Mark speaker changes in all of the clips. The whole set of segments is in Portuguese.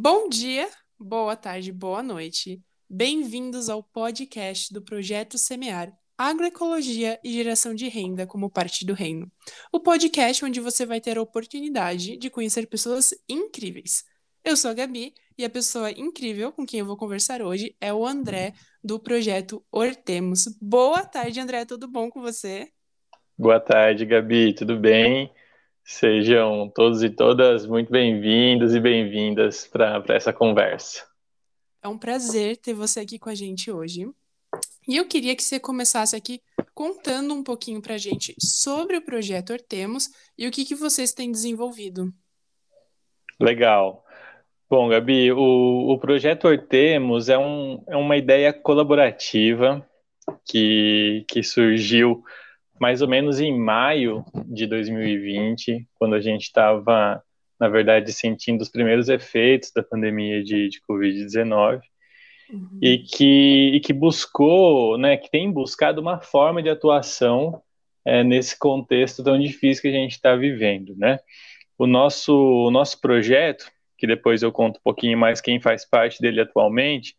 Speaker 1: Bom dia, boa tarde, boa noite. Bem-vindos ao podcast do Projeto Semear Agroecologia e Geração de Renda como parte do reino. O podcast onde você vai ter a oportunidade de conhecer pessoas incríveis. Eu sou a Gabi e a pessoa incrível com quem eu vou conversar hoje é o André, do projeto Hortemos. Boa tarde, André, tudo bom com você?
Speaker 2: Boa tarde, Gabi, tudo bem? Sejam todos e todas muito bem-vindos e bem-vindas para essa conversa.
Speaker 1: É um prazer ter você aqui com a gente hoje. E eu queria que você começasse aqui contando um pouquinho para a gente sobre o projeto Hortemos e o que, que vocês têm desenvolvido.
Speaker 2: Legal. Bom, Gabi, o, o projeto Hortemos é, um, é uma ideia colaborativa que, que surgiu mais ou menos em maio de 2020, quando a gente estava, na verdade, sentindo os primeiros efeitos da pandemia de, de Covid-19, uhum. e, que, e que buscou, né, que tem buscado uma forma de atuação é, nesse contexto tão difícil que a gente está vivendo, né? O nosso, o nosso projeto, que depois eu conto um pouquinho mais quem faz parte dele atualmente,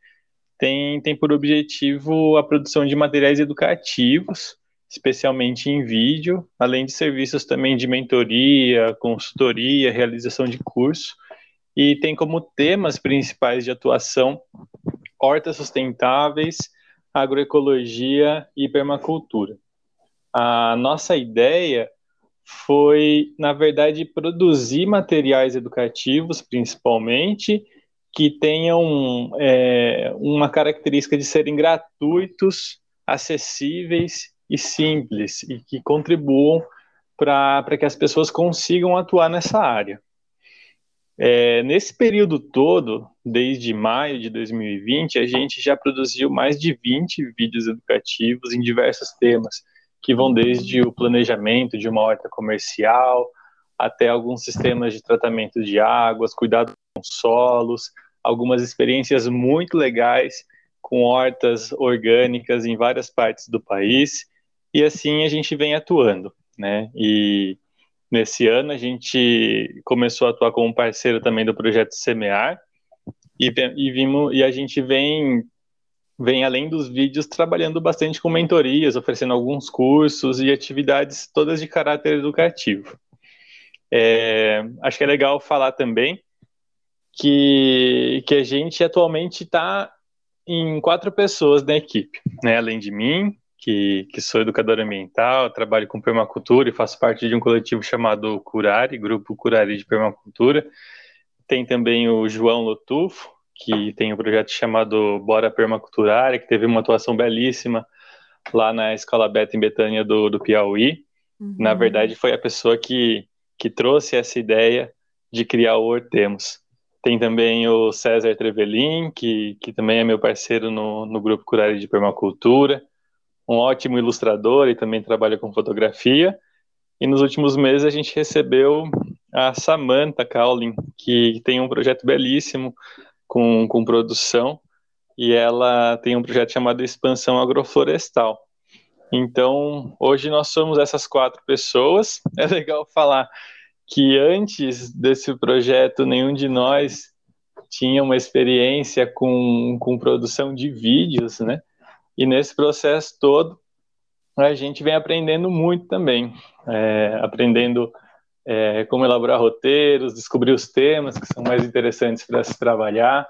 Speaker 2: tem, tem por objetivo a produção de materiais educativos especialmente em vídeo, além de serviços também de mentoria, consultoria, realização de curso, e tem como temas principais de atuação hortas sustentáveis, agroecologia e permacultura. A nossa ideia foi, na verdade, produzir materiais educativos, principalmente, que tenham é, uma característica de serem gratuitos, acessíveis e simples e que contribuam para que as pessoas consigam atuar nessa área. É, nesse período todo, desde maio de 2020, a gente já produziu mais de 20 vídeos educativos em diversos temas, que vão desde o planejamento de uma horta comercial até alguns sistemas de tratamento de águas, cuidado com solos, algumas experiências muito legais com hortas orgânicas em várias partes do país e assim a gente vem atuando, né? E nesse ano a gente começou a atuar como parceiro também do projeto Semear e, e vimos e a gente vem vem além dos vídeos trabalhando bastante com mentorias, oferecendo alguns cursos e atividades todas de caráter educativo. É, acho que é legal falar também que, que a gente atualmente está em quatro pessoas na equipe, né? Além de mim, que, que sou educador ambiental, trabalho com permacultura e faço parte de um coletivo chamado Curari, Grupo Curari de Permacultura. Tem também o João Lotufo, que tem um projeto chamado Bora Permaculturária, que teve uma atuação belíssima lá na Escola Beta em Betânia do, do Piauí. Uhum. Na verdade, foi a pessoa que, que trouxe essa ideia de criar o Hortemos. Tem também o César Trevelin, que, que também é meu parceiro no, no Grupo Curari de Permacultura um ótimo ilustrador e também trabalha com fotografia. E nos últimos meses a gente recebeu a Samantha Cowling, que tem um projeto belíssimo com, com produção, e ela tem um projeto chamado Expansão Agroflorestal. Então, hoje nós somos essas quatro pessoas. É legal falar que antes desse projeto, nenhum de nós tinha uma experiência com, com produção de vídeos, né? E nesse processo todo, a gente vem aprendendo muito também, é, aprendendo é, como elaborar roteiros, descobrir os temas que são mais interessantes para se trabalhar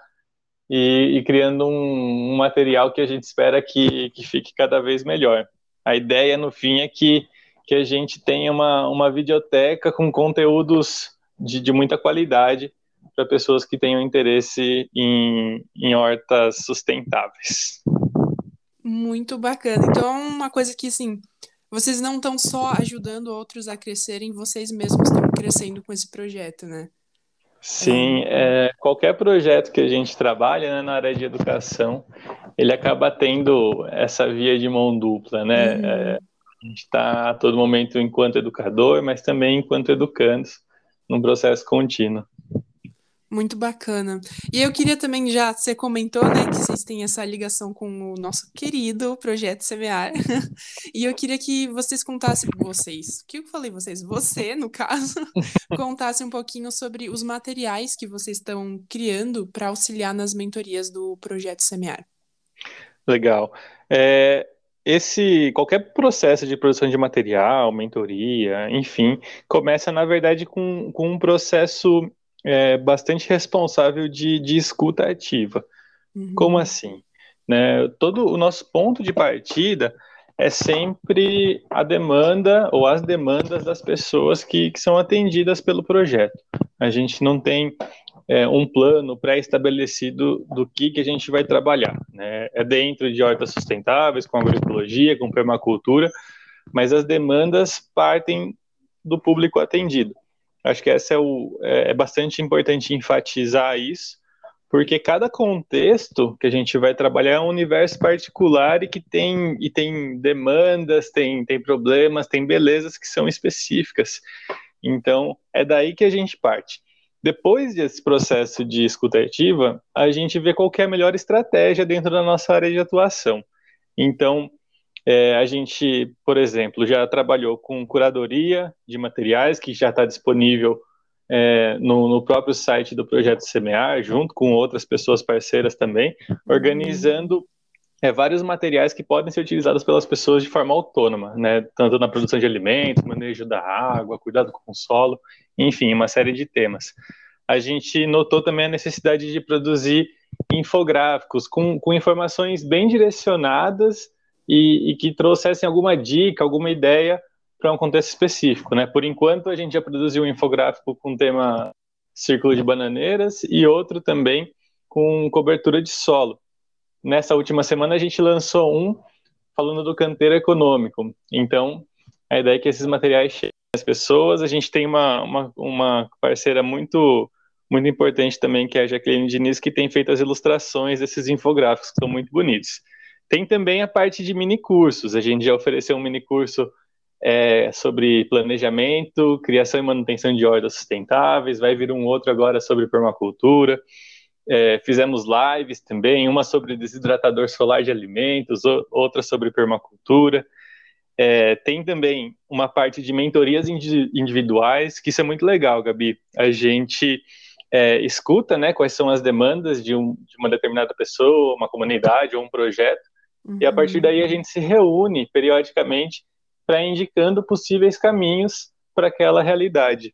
Speaker 2: e, e criando um, um, material que a gente espera que, que fique cada vez melhor. A ideia, no fim, é que, que a gente tenha uma, uma videoteca com conteúdos de, de muita qualidade para pessoas que tenham interesse em, em hortas sustentáveis.
Speaker 1: Muito bacana. Então, é uma coisa que, assim, vocês não estão só ajudando outros a crescerem, vocês mesmos estão crescendo com esse projeto, né?
Speaker 2: Sim, é... Qualquer projeto que a gente trabalha né, na área de educação, ele acaba tendo essa via de mão dupla, né? Uhum. É, a gente está a todo momento enquanto educador, mas também enquanto educandos, num processo contínuo.
Speaker 1: Muito bacana. E eu queria também já, você comentou, né, que vocês têm essa ligação com o nosso querido projeto Semear. e eu queria que vocês contassem, vocês, o que eu falei vocês? Você, no caso, contasse um pouquinho sobre os materiais que vocês estão criando para auxiliar nas mentorias do projeto Semear.
Speaker 2: Legal. É, esse qualquer processo de produção de material, mentoria, enfim, começa na verdade com, com um processo é, bastante responsável de, de escuta ativa. Uhum. Como assim? Né, todo o nosso ponto de partida é sempre a demanda ou as demandas das pessoas que, que são atendidas pelo projeto. A gente não tem é, um plano pré-estabelecido do que, que a gente vai trabalhar. Né? É dentro de hortas sustentáveis, com agroecologia, com permacultura, mas as demandas partem do público atendido. Acho que essa é, o, é, é bastante importante enfatizar isso, porque cada contexto que a gente vai trabalhar é um universo particular e que tem, e tem demandas, tem, tem problemas, tem belezas que são específicas. Então, é daí que a gente parte. Depois desse processo de escuta ativa, a gente vê qual é a melhor estratégia dentro da nossa área de atuação. Então, é, a gente, por exemplo, já trabalhou com curadoria de materiais, que já está disponível é, no, no, próprio site do Projeto Semear, junto com outras pessoas parceiras também, organizando é, vários materiais que podem ser utilizados pelas pessoas de forma autônoma, né? tanto na produção de alimentos, manejo da água, cuidado com o solo, enfim, uma série de temas. A gente notou também a necessidade de produzir infográficos com, com informações bem direcionadas e, e que trouxessem alguma dica, alguma ideia para um contexto específico. Né? Por enquanto, a gente já produziu um infográfico com o tema Círculo de Bananeiras e outro também com cobertura de solo nessa última semana a gente lançou um falando do canteiro econômico. Então, a ideia é que esses materiais cheguem às pessoas. A gente tem uma, uma, uma parceira muito muito importante também, que é a Jacqueline Diniz, que tem feito as ilustrações desses infográficos, que são muito bonitos. Tem também a parte de mini cursos. A gente já ofereceu um mini curso é, sobre planejamento, criação e manutenção de hortas sustentáveis. Vai vir um outro agora sobre permacultura. É, fizemos lives também, uma sobre desidratador solar de alimentos, outra sobre permacultura. É, tem também uma parte de mentorias individuais, que isso é muito legal, Gabi. A gente é, escuta né, quais são as demandas de, um, de, uma determinada pessoa, uma comunidade ou um projeto, uhum. e a partir daí a gente se reúne periodicamente para indicando possíveis caminhos para aquela realidade.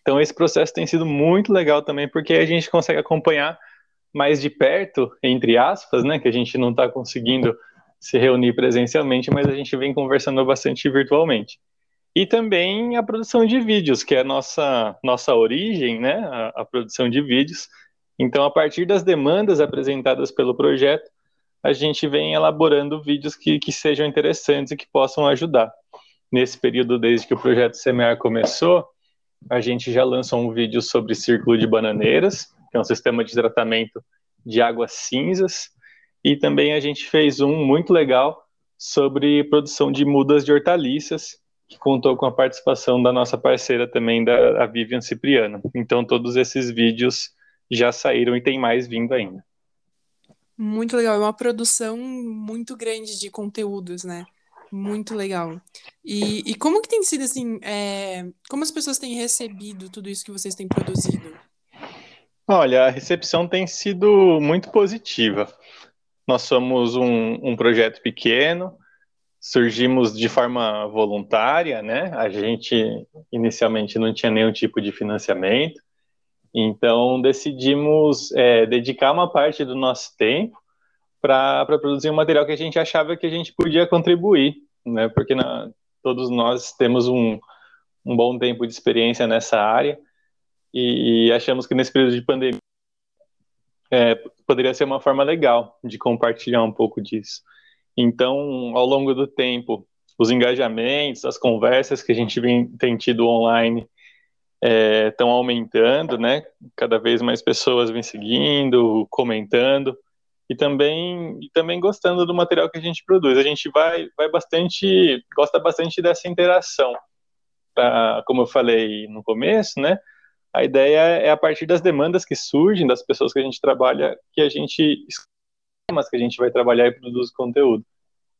Speaker 2: Então esse processo tem sido muito legal também, porque a gente consegue acompanhar mais de perto, entre aspas, né, que a gente não está conseguindo se reunir presencialmente, mas a gente vem conversando bastante virtualmente. E também a produção de vídeos, que é a nossa, nossa origem, né, a, a produção de vídeos. Então, a partir das demandas apresentadas pelo projeto, a gente vem elaborando vídeos que, que sejam interessantes e que possam ajudar. Nesse período, desde que o projeto Semear começou, a gente já lançou um vídeo sobre círculo de bananeiras, que é um sistema de tratamento de águas cinzas, e também a gente fez um muito legal sobre produção de mudas de hortaliças, que contou com a participação da nossa parceira também, da Vivian Cipriano. Então todos esses vídeos já saíram e tem mais vindo ainda.
Speaker 1: Muito legal, é uma produção muito grande de conteúdos, né? Muito legal. E, e como que tem sido assim? É, como as pessoas têm recebido tudo isso que vocês têm produzido?
Speaker 2: Olha, a recepção tem sido muito positiva. Nós somos um, um projeto pequeno, surgimos de forma voluntária, né? A gente inicialmente não tinha nenhum tipo de financiamento, então decidimos é, dedicar uma parte do nosso tempo para produzir um material que a gente achava que a gente podia contribuir, né? Porque na, todos nós temos um, um bom tempo de experiência nessa área e, e achamos que nesse período de pandemia é, poderia ser uma forma legal de compartilhar um pouco disso. Então, ao longo do tempo, os engajamentos, as conversas que a gente vem, tem tido online estão é, aumentando, né? Cada vez mais pessoas vêm seguindo, comentando e também, e também gostando do material que a gente produz. A gente vai, vai bastante, gosta bastante dessa interação. Pra, como eu falei no começo, né? a ideia é a partir das demandas que surgem das pessoas que a gente trabalha, que a gente temas que a gente vai trabalhar e produz conteúdo.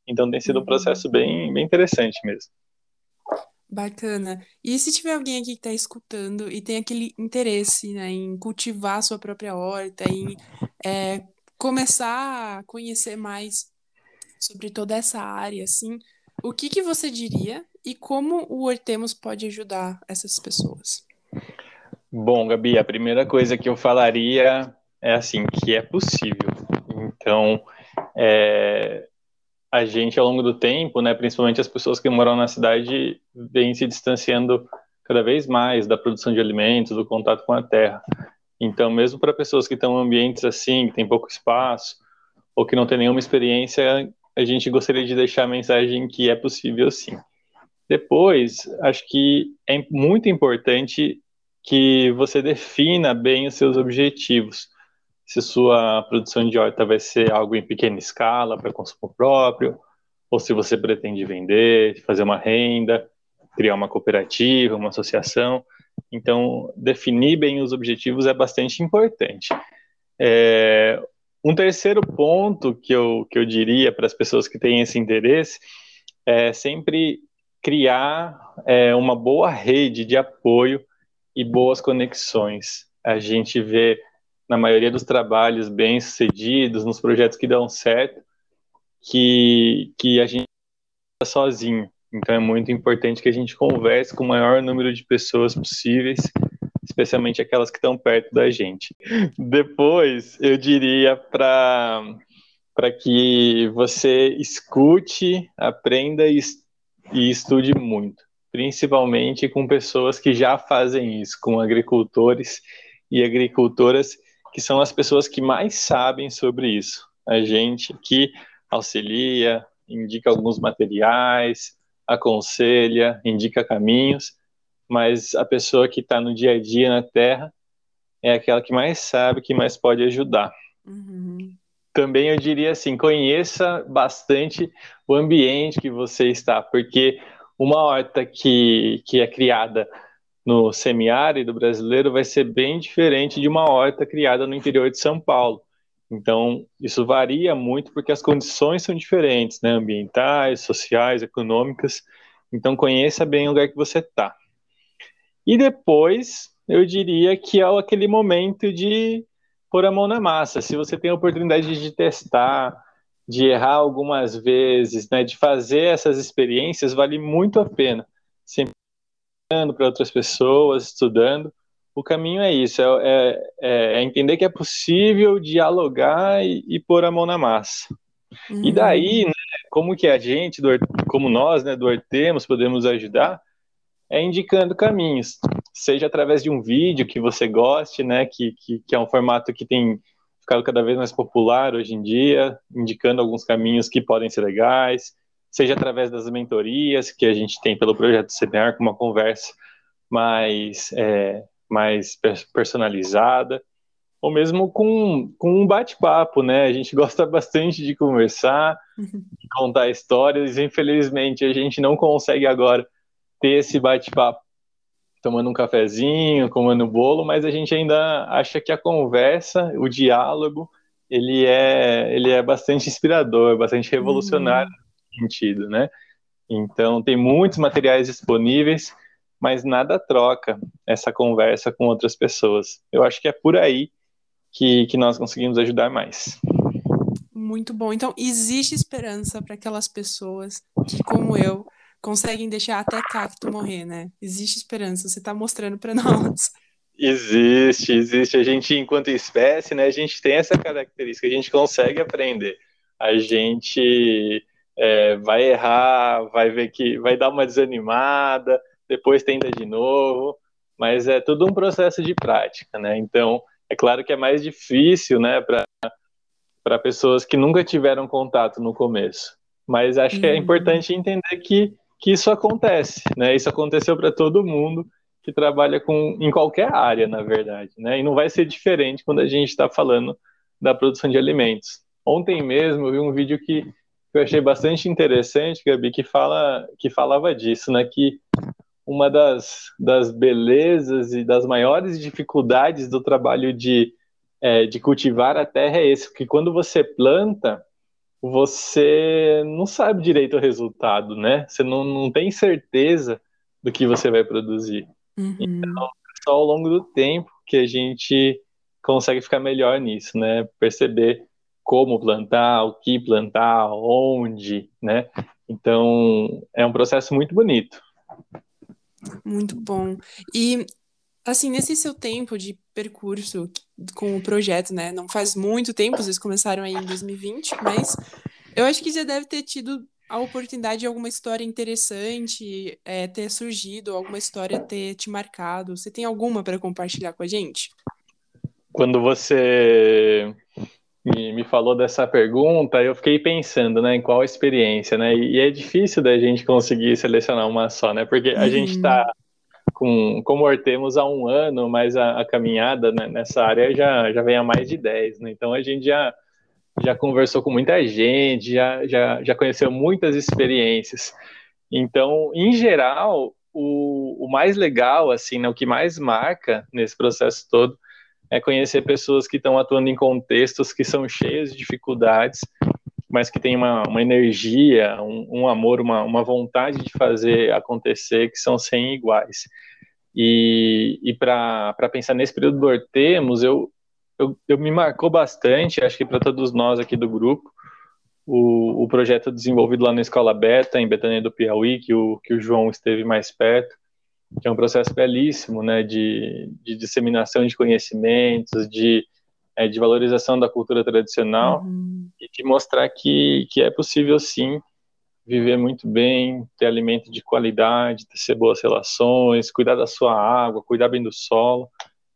Speaker 2: Então tem sido um uhum. processo bem, bem interessante mesmo.
Speaker 1: Bacana. E se tiver alguém aqui que está escutando e tem aquele interesse, né, em cultivar a sua própria horta, em é, começar a conhecer mais sobre toda essa área, assim, o que que você diria e como o Hortemos pode ajudar essas pessoas?
Speaker 2: Bom, Gabi, a primeira coisa que eu falaria é assim, que é possível. Então, é, a gente, ao longo do tempo, né, principalmente as pessoas que moram na cidade, vêm se distanciando cada vez mais da produção de alimentos, do contato com a terra. Então, mesmo para pessoas que estão em ambientes assim, que tem pouco espaço, ou que não tem nenhuma experiência, a gente gostaria de deixar a mensagem que é possível sim. Depois, acho que é muito importante que você defina bem os seus objetivos se sua produção de horta vai ser algo em pequena escala para consumo próprio, ou se você pretende vender, fazer uma renda, criar uma cooperativa, uma associação. Então, definir bem os objetivos é bastante importante. É, um terceiro ponto que eu, que eu diria para as pessoas que têm esse interesse é sempre criar é, uma boa rede de apoio e boas conexões. A gente vê na maioria dos trabalhos bem sucedidos, nos projetos que dão certo, que, que a gente está sozinho. Então é muito importante que a gente converse com o maior número de pessoas possíveis, especialmente aquelas que estão perto da gente. Depois, eu diria para para que você escute, aprenda e, e estude muito, principalmente com pessoas que já fazem isso, com agricultores e agricultoras que são as pessoas que mais sabem sobre isso. A gente que auxilia, indica alguns materiais, aconselha, indica caminhos, mas a pessoa que está no dia a dia na Terra é aquela que mais sabe, que mais pode ajudar. Uhum. Também eu diria assim, conheça bastante o ambiente que você está, porque uma horta que, que é criada no semiárido brasileiro vai ser bem diferente de uma horta criada no interior de São Paulo. Então, isso varia muito porque as condições são diferentes, né? ambientais, sociais, econômicas. Então, conheça bem o lugar que você está. E depois, eu diria que é aquele momento de pôr a mão na massa. Se você tem a oportunidade de testar, de errar algumas vezes, né, de fazer essas experiências, vale muito a pena. Sempre para outras pessoas, estudando. O caminho é isso, é, é, é, entender que é possível dialogar e, e pôr a mão na massa. Uhum. E daí, né, como que a gente, do, como nós, né, do Hortemos, podemos ajudar, é indicando caminhos, seja através de um vídeo que você goste, né, que, que, que é um formato que tem ficado cada vez mais popular hoje em dia, indicando alguns caminhos que podem ser legais, seja através das mentorias que a gente tem pelo projeto Semear, com uma conversa mais, é, mais personalizada, ou mesmo com, com um bate-papo, né? A gente gosta bastante de conversar, de contar histórias, infelizmente a gente não consegue agora ter esse bate-papo tomando um cafezinho, comendo bolo, mas a gente ainda acha que a conversa, o diálogo, ele é, ele é bastante inspirador, bastante revolucionário uhum sentido, né? Então, tem muitos materiais disponíveis, mas nada troca essa conversa com outras pessoas. Eu acho que é por aí que, que nós conseguimos ajudar mais.
Speaker 1: Muito bom. Então, existe esperança para aquelas pessoas que, como eu, conseguem deixar até cacto morrer, né? Existe esperança. Você está mostrando para nós.
Speaker 2: Existe, existe. A gente, enquanto espécie, né, a gente tem essa característica, a gente consegue aprender. A gente é, vai errar, vai ver que vai dar uma desanimada, depois tenta de novo, mas é tudo um processo de prática, né? Então, é claro que é mais difícil, né, para pessoas que nunca tiveram contato no começo. Mas acho que é uhum. importante entender que, que isso acontece, né? Isso aconteceu para todo mundo que trabalha com em qualquer área, na verdade, né? E não vai ser diferente quando a gente está falando da produção de alimentos. Ontem mesmo eu vi um vídeo que que eu achei bastante interessante, Gabi, que, fala, que falava disso, né? Que uma das, das belezas e das maiores dificuldades do trabalho de, é, de cultivar a terra é esse, que quando você planta, você não sabe direito o resultado, né? Você não, não tem certeza do que você vai produzir. Uhum. Então, é só ao longo do tempo que a gente consegue ficar melhor nisso, né? Perceber como plantar, o que plantar, onde, né? Então, é um processo muito bonito.
Speaker 1: Muito bom. E, assim, nesse seu tempo de percurso com o projeto, né? Não faz muito tempo, vocês começaram aí em 2020, mas eu acho que já deve ter tido a oportunidade de alguma história interessante é, ter surgido, alguma história ter te marcado. Você tem alguma para compartilhar com a gente?
Speaker 2: Quando você me, me falou dessa pergunta, eu fiquei pensando, né, em qual experiência, né? E, e é difícil da gente conseguir selecionar uma só, né? Porque a uhum. gente está com, como Hortemos há um ano, mas a, a caminhada né, nessa área já, já vem há mais de 10, né? Então a gente já, já conversou com muita gente, já, já, já conheceu muitas experiências. Então, em geral, o, o mais legal, assim, né, o que mais marca nesse processo todo é conhecer pessoas que estão atuando em contextos que são cheios de dificuldades, mas que têm uma, uma energia, um, um amor, uma, uma vontade de fazer acontecer que são sem iguais. E, e para pensar nesse período do Hortemos, eu, eu, eu me marcou bastante, acho que para todos nós aqui do grupo, o, o projeto desenvolvido lá na Escola Beta, em Betânia do Piauí, que o, que o João esteve mais perto, que é um processo belíssimo, né, de, de disseminação de conhecimentos, de, é, de valorização da cultura tradicional uhum. e de mostrar que, que é possível sim viver muito bem, ter alimento de qualidade, ter boas relações, cuidar da sua água, cuidar bem do solo,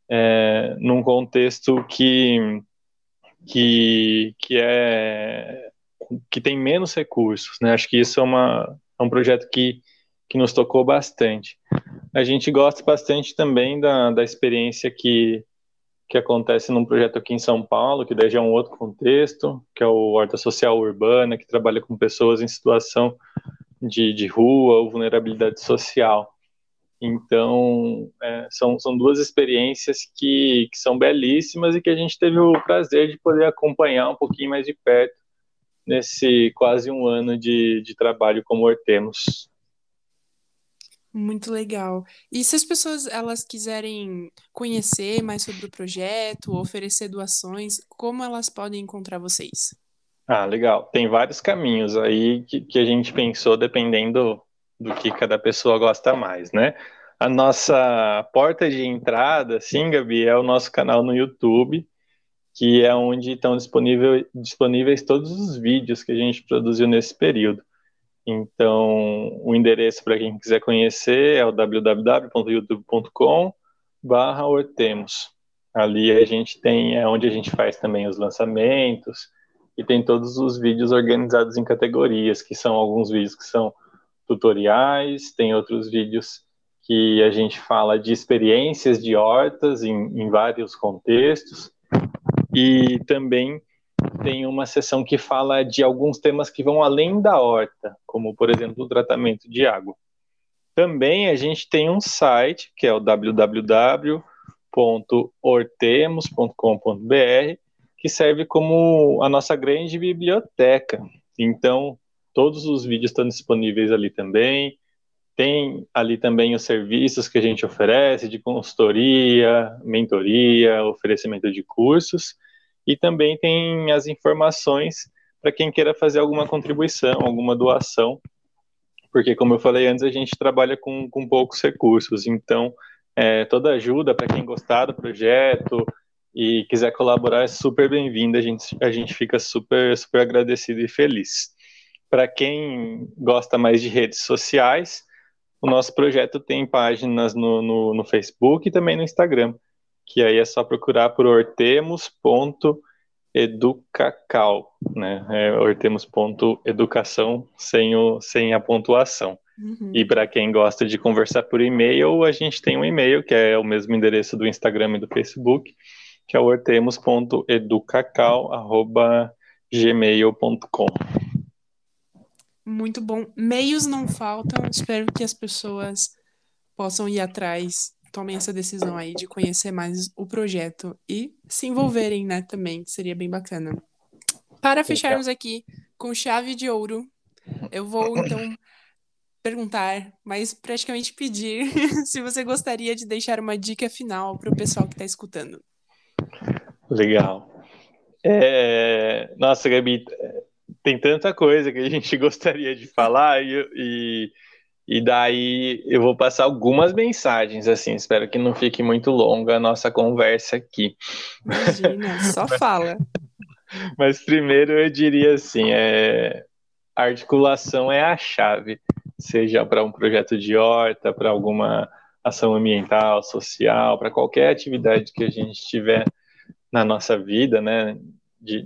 Speaker 2: é, num contexto que que, que é que tem menos recursos, né? Acho que isso é, uma, é um projeto que, que nos tocou bastante. A gente gosta bastante também da, da experiência que, que acontece num projeto aqui em São Paulo, que daí já é um outro contexto, que é o Horta Social Urbana, que trabalha com pessoas em situação de, de rua ou vulnerabilidade social. Então, é, são, são duas experiências que, que são belíssimas e que a gente teve o prazer de poder acompanhar um pouquinho mais de perto nesse quase um ano de, de trabalho como Hortemos.
Speaker 1: Muito legal. E se as pessoas elas quiserem conhecer mais sobre o projeto, oferecer doações, como elas podem encontrar vocês?
Speaker 2: Ah, legal. Tem vários caminhos aí que, que a gente pensou dependendo do que cada pessoa gosta mais, né? A nossa porta de entrada, sim, Gabi, é o nosso canal no YouTube, que é onde estão disponível, disponíveis todos os vídeos que a gente produziu nesse período. Então, o endereço para quem quiser conhecer é o www.youtube.com barra Hortemos. Ali a gente tem, é onde a gente faz também os lançamentos e tem todos os vídeos organizados em categorias, que são alguns vídeos que são tutoriais, tem outros vídeos que a gente fala de experiências de hortas em, em vários contextos e também tem uma sessão que fala de alguns temas que vão além da horta, como, por exemplo, o tratamento de água. Também a gente tem um site, que é o www.hortemos.com.br, que serve como a nossa grande biblioteca. Então, todos os vídeos estão disponíveis ali também. Tem ali também os serviços que a gente oferece de consultoria, mentoria, oferecimento de cursos e também tem as informações para quem queira fazer alguma contribuição, alguma doação, porque, como eu falei antes, a gente trabalha com, com poucos recursos, então é, toda ajuda para quem gostar do projeto e quiser colaborar é super bem-vinda, a gente, a gente fica super, super agradecido e feliz. Para quem gosta mais de redes sociais, o nosso projeto tem páginas no, no, no Facebook e também no Instagram que aí é só procurar por hortemos.educacal, né? É hortemos.educação sem, o, sem a pontuação. Uhum. E para quem gosta de conversar por e-mail, a gente tem um e-mail que é o mesmo endereço do Instagram e do Facebook, que é hortemos.educacal@gmail.com.
Speaker 1: Muito bom. Meios não faltam. Espero que as pessoas possam ir atrás, tomem essa decisão aí de conhecer mais o projeto e se envolverem, né, também, seria bem bacana. Para fecharmos aqui com chave de ouro, eu vou então perguntar, mas praticamente pedir, se você gostaria de deixar uma dica final para o pessoal que está escutando.
Speaker 2: Legal. É... Nossa, Gabi, tem tanta coisa que a gente gostaria de falar e, e, e, daí eu vou passar algumas mensagens, assim, espero que não fique muito longa a nossa conversa aqui.
Speaker 1: Imagina, só fala.
Speaker 2: Mas primeiro eu diria assim, é, a articulação é a chave seja para um projeto de horta, para alguma ação ambiental, social, para qualquer atividade que a gente tiver na nossa vida, né? De,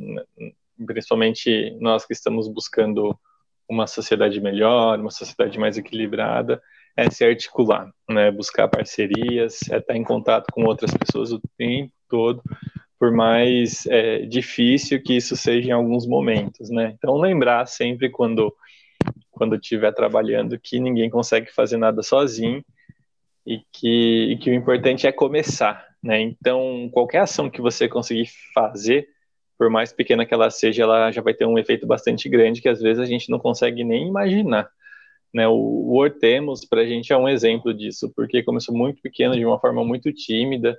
Speaker 2: principalmente nós que estamos buscando uma sociedade melhor, uma sociedade mais equilibrada, é se articular, né? Buscar parcerias, é estar em contato com outras pessoas o tempo todo, por mais é, difícil que isso seja em alguns momentos, né? Então lembrar sempre quando quando estiver trabalhando que ninguém consegue fazer nada sozinho e que, e que o importante é começar, né? Então, qualquer ação que você conseguir fazer, por mais pequena que ela seja, ela já vai ter um efeito bastante grande que às vezes a gente não consegue nem imaginar. Né, o, o Hortemos, para a gente, é um exemplo disso, porque começou muito pequeno, de uma forma muito tímida,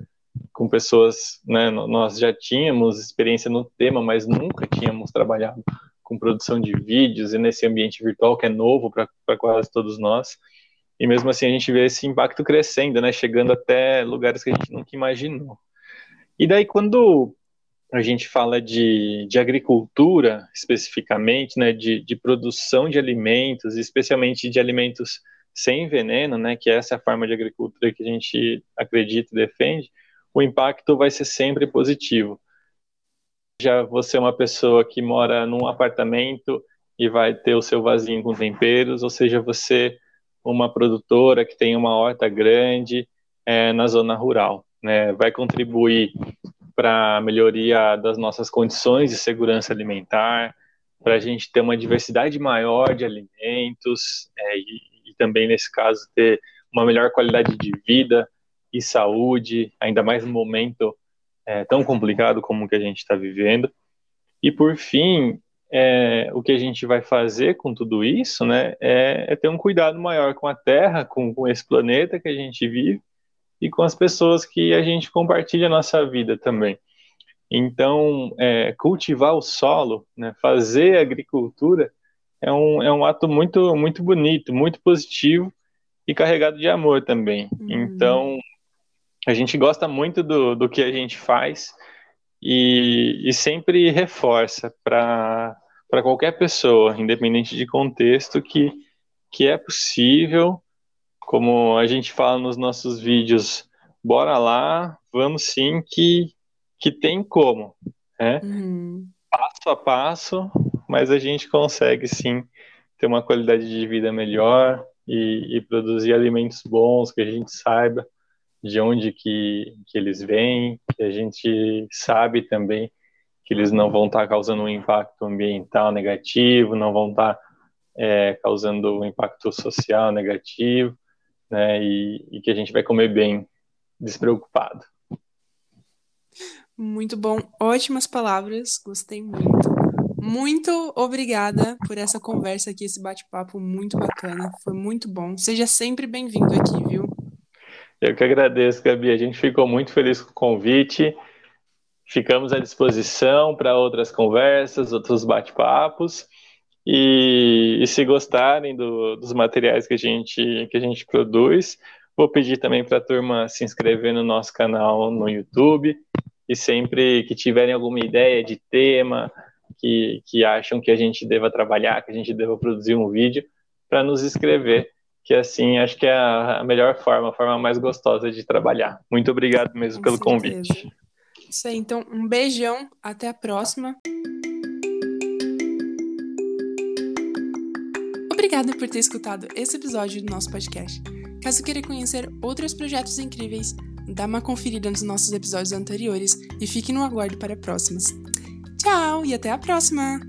Speaker 2: com pessoas, né, nós já tínhamos experiência no tema, mas nunca tínhamos trabalhado com produção de vídeos e nesse ambiente virtual que é novo para quase todos nós. E mesmo assim a gente vê esse impacto crescendo, né, chegando até lugares que a gente nunca imaginou. E daí quando a gente fala de, de agricultura especificamente, né, de, de produção de alimentos, especialmente de alimentos sem veneno, né, que essa é a forma de agricultura que a gente acredita e defende, o impacto vai ser sempre positivo seja você é uma pessoa que mora num apartamento e vai ter o seu vasinho com temperos, ou seja você uma produtora que tem uma horta grande é, na zona rural, né? Vai contribuir para a melhoria das nossas condições de segurança alimentar, para a gente ter uma diversidade maior de alimentos é, e, e também nesse caso ter uma melhor qualidade de vida e saúde, ainda mais no momento é, tão complicado como o que a gente está vivendo. E por fim, é, o que a gente vai fazer com tudo isso, né, é, é ter um cuidado maior com a Terra, com, com, esse planeta que a gente vive e com as pessoas que a gente compartilha a nossa vida também. Então, é, cultivar o solo, né, fazer agricultura, é um, é um ato muito, muito bonito, muito positivo e carregado de amor também. Uhum. Então, a gente gosta muito do, do que a gente faz e, e sempre reforça para qualquer pessoa, independente de contexto, que, que é possível, como a gente fala nos nossos vídeos, bora lá, vamos sim, que, que tem como, né? Uhum. Passo a passo, mas a gente consegue sim ter uma qualidade de vida melhor e, e produzir alimentos bons que a gente saiba de onde que, que eles vêm, que a gente sabe também que eles não vão estar causando um impacto ambiental negativo, não vão estar é, causando um impacto social negativo, né, e, e que a gente vai comer bem, despreocupado.
Speaker 1: Muito bom, ótimas palavras, gostei muito. Muito obrigada por essa conversa aqui, esse bate-papo muito bacana, foi muito bom. Seja sempre bem-vindo aqui, viu?
Speaker 2: Eu que agradeço, Gabi. A gente ficou muito feliz com o convite. Ficamos à disposição para outras conversas, outros bate-papos. E, e, se gostarem do, dos materiais que a gente, que a gente produz, vou pedir também para a turma se inscrever no nosso canal no YouTube. E sempre que tiverem alguma ideia de tema, que, que acham que a gente deva trabalhar, que a gente deva produzir um vídeo, para nos escrever que assim acho que é a melhor forma, a forma mais gostosa de trabalhar. Muito obrigado mesmo Com pelo certeza. convite.
Speaker 1: Isso aí, então um beijão, até a próxima. Obrigada por ter escutado esse episódio do nosso podcast. Caso queira conhecer outros projetos incríveis, dá uma conferida nos nossos episódios anteriores e fique no aguardo para próximos. Tchau e até a próxima!